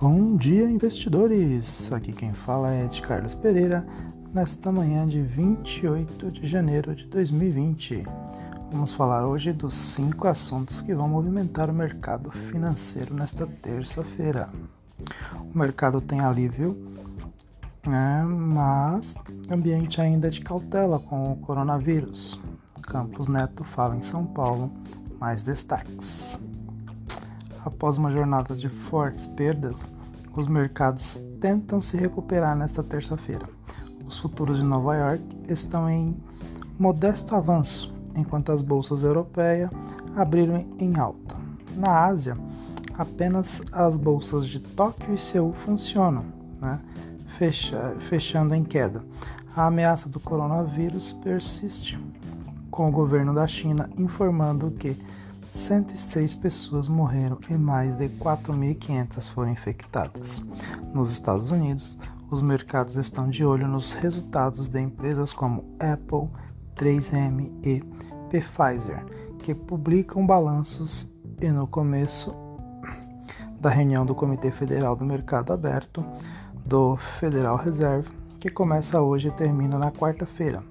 Bom dia, investidores! Aqui quem fala é de Carlos Pereira, nesta manhã de 28 de janeiro de 2020. Vamos falar hoje dos cinco assuntos que vão movimentar o mercado financeiro nesta terça-feira. O mercado tem alívio, né, mas ambiente ainda de cautela com o coronavírus. Campos Neto fala em São Paulo, mais destaques. Após uma jornada de fortes perdas, os mercados tentam se recuperar nesta terça-feira. Os futuros de Nova York estão em modesto avanço, enquanto as bolsas europeias abriram em alta. Na Ásia, apenas as bolsas de Tóquio e Seul funcionam, né? Fecha, fechando em queda. A ameaça do coronavírus persiste, com o governo da China informando que 106 pessoas morreram e mais de 4.500 foram infectadas. Nos Estados Unidos, os mercados estão de olho nos resultados de empresas como Apple, 3M e Pfizer, que publicam balanços e no começo da reunião do Comitê Federal do Mercado Aberto do Federal Reserve, que começa hoje e termina na quarta-feira.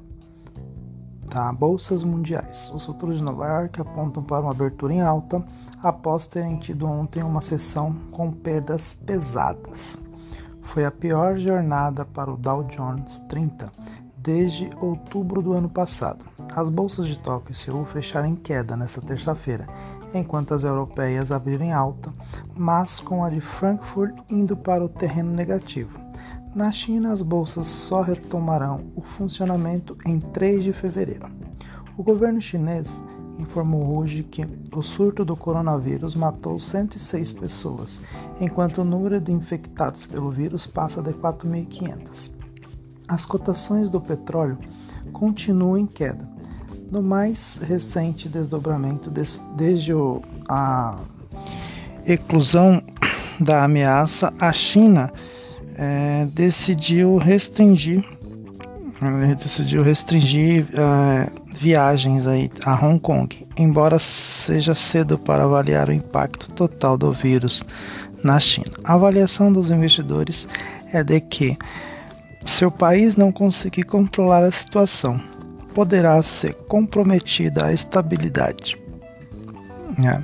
Tá? Bolsas mundiais. Os futuros de Nova York apontam para uma abertura em alta após terem tido ontem uma sessão com perdas pesadas. Foi a pior jornada para o Dow Jones 30 desde outubro do ano passado. As bolsas de Tóquio e Seul fecharam em queda nesta terça-feira, enquanto as europeias abriram em alta, mas com a de Frankfurt indo para o terreno negativo. Na China, as bolsas só retomarão o funcionamento em 3 de fevereiro. O governo chinês informou hoje que o surto do coronavírus matou 106 pessoas, enquanto o número de infectados pelo vírus passa de 4.500. As cotações do petróleo continuam em queda. No mais recente desdobramento desde a eclusão da ameaça, a China é, decidiu restringir decidiu restringir é, viagens aí a Hong Kong, embora seja cedo para avaliar o impacto total do vírus na China. A avaliação dos investidores é de que se o país não conseguir controlar a situação, poderá ser comprometida a estabilidade. É.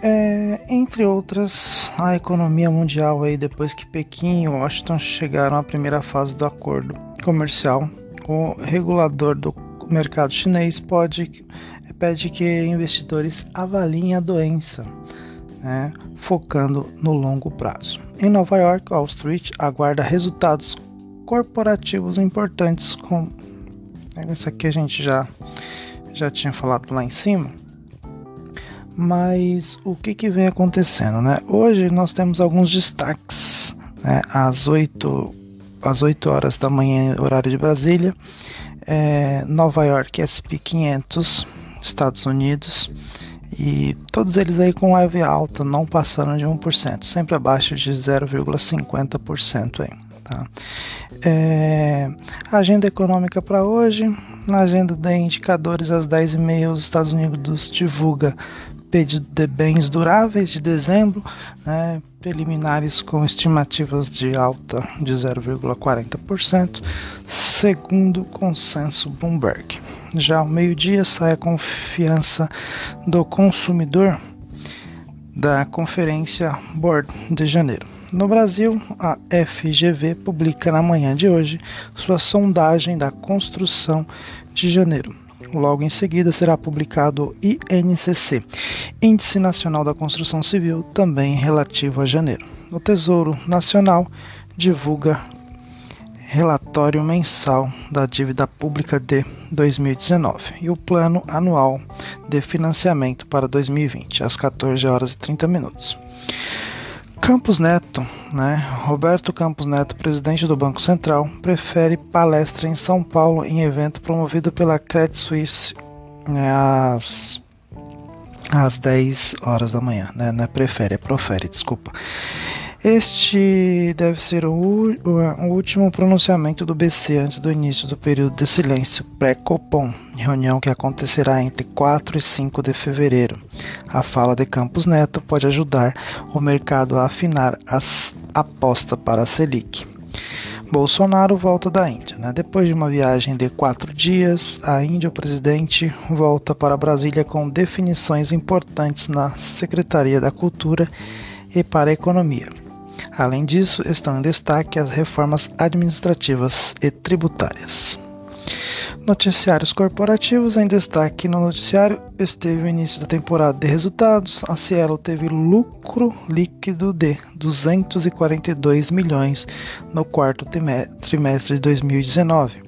É, entre outras, a economia mundial aí depois que Pequim e Washington chegaram à primeira fase do acordo comercial, o regulador do mercado chinês pode pede que investidores avaliem a doença, né, focando no longo prazo. Em Nova York, Wall Street aguarda resultados corporativos importantes com isso aqui a gente já já tinha falado lá em cima mas o que, que vem acontecendo, né? Hoje nós temos alguns destaques, né? Às 8, às 8 horas da manhã, horário de Brasília, é, Nova York SP 500, Estados Unidos, e todos eles aí com leve alta, não passando de 1%, sempre abaixo de 0,50% aí. Tá? É, agenda econômica para hoje, na agenda de indicadores às 10h30 os Estados Unidos divulga pedido de bens duráveis de dezembro, né, preliminares com estimativas de alta de 0,40%, segundo o consenso Bloomberg. Já ao meio-dia sai a confiança do consumidor da Conferência Board de janeiro. No Brasil, a FGV publica na manhã de hoje sua sondagem da construção de janeiro. Logo em seguida será publicado o INCC, Índice Nacional da Construção Civil, também relativo a janeiro. O Tesouro Nacional divulga relatório mensal da dívida pública de 2019 e o plano anual de financiamento para 2020, às 14 horas e 30 minutos. Campos Neto, né? Roberto Campos Neto, presidente do Banco Central, prefere palestra em São Paulo em evento promovido pela Credit Suisse né, às, às 10 horas da manhã. Né? Não é prefere, é profere, desculpa. Este deve ser o, o, último pronunciamento do BC antes do início do período de silêncio pré-Copom, reunião que acontecerá entre 4 e 5 de fevereiro. A fala de Campos Neto pode ajudar o mercado a afinar as apostas para a Selic. Bolsonaro volta da Índia. Né? Depois de uma viagem de quatro dias, a Índia, o presidente, volta para Brasília com definições importantes na Secretaria da Cultura e para a Economia. Além disso, estão em destaque as reformas administrativas e tributárias. Noticiários corporativos em destaque no noticiário esteve o início da temporada de resultados. A Cielo teve lucro líquido de 242 milhões no quarto trimestre de 2019,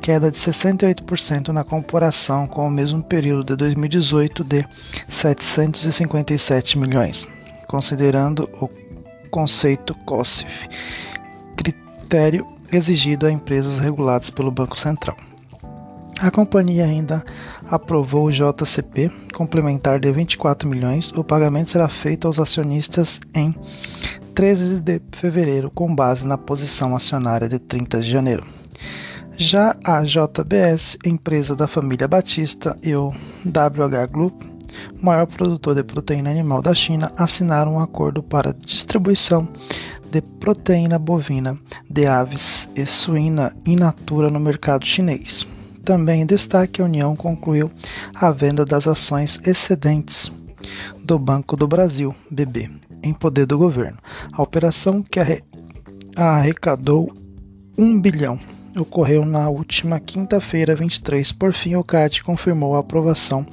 queda de 68% na comparação com o mesmo período de 2018 de 757 milhões, considerando o conceito COSIF, critério exigido a empresas reguladas pelo Banco Central. A companhia ainda aprovou o JCP complementar de 24 milhões. O pagamento será feito aos acionistas em 13 de fevereiro, com base na posição acionária de 30 de janeiro. Já a JBS, empresa da família Batista, e o WH Group, maior produtor de proteína animal da China, assinaram um acordo para distribuição de proteína bovina de aves e suína in natura no mercado chinês. Também em destaque, a União concluiu a venda das ações excedentes do Banco do Brasil, BB, em poder do governo. A operação que arrecadou 1 bilhão ocorreu na última quinta-feira, 23. Por fim, o CAD confirmou a aprovação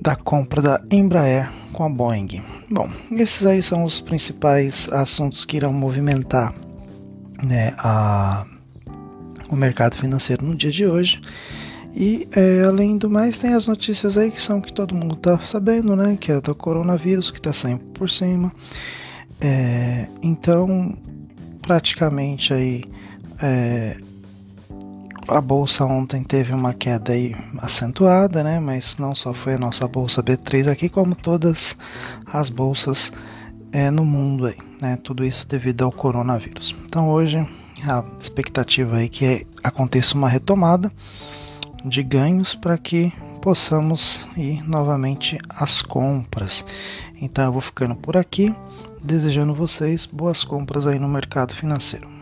da compra da Embraer com a Boeing. Bom, esses aí são os principais assuntos que irão movimentar né, a, o mercado financeiro no dia de hoje. E é, além do mais, tem as notícias aí que são que todo mundo está sabendo, né? Que é do coronavírus que está sempre por cima. É, então, praticamente aí é, a bolsa ontem teve uma queda aí acentuada, né? Mas não só foi a nossa bolsa B3 aqui, como todas as bolsas é, no mundo aí, né? Tudo isso devido ao coronavírus. Então hoje a expectativa aí que aconteça uma retomada de ganhos para que possamos ir novamente às compras. Então eu vou ficando por aqui, desejando vocês boas compras aí no mercado financeiro.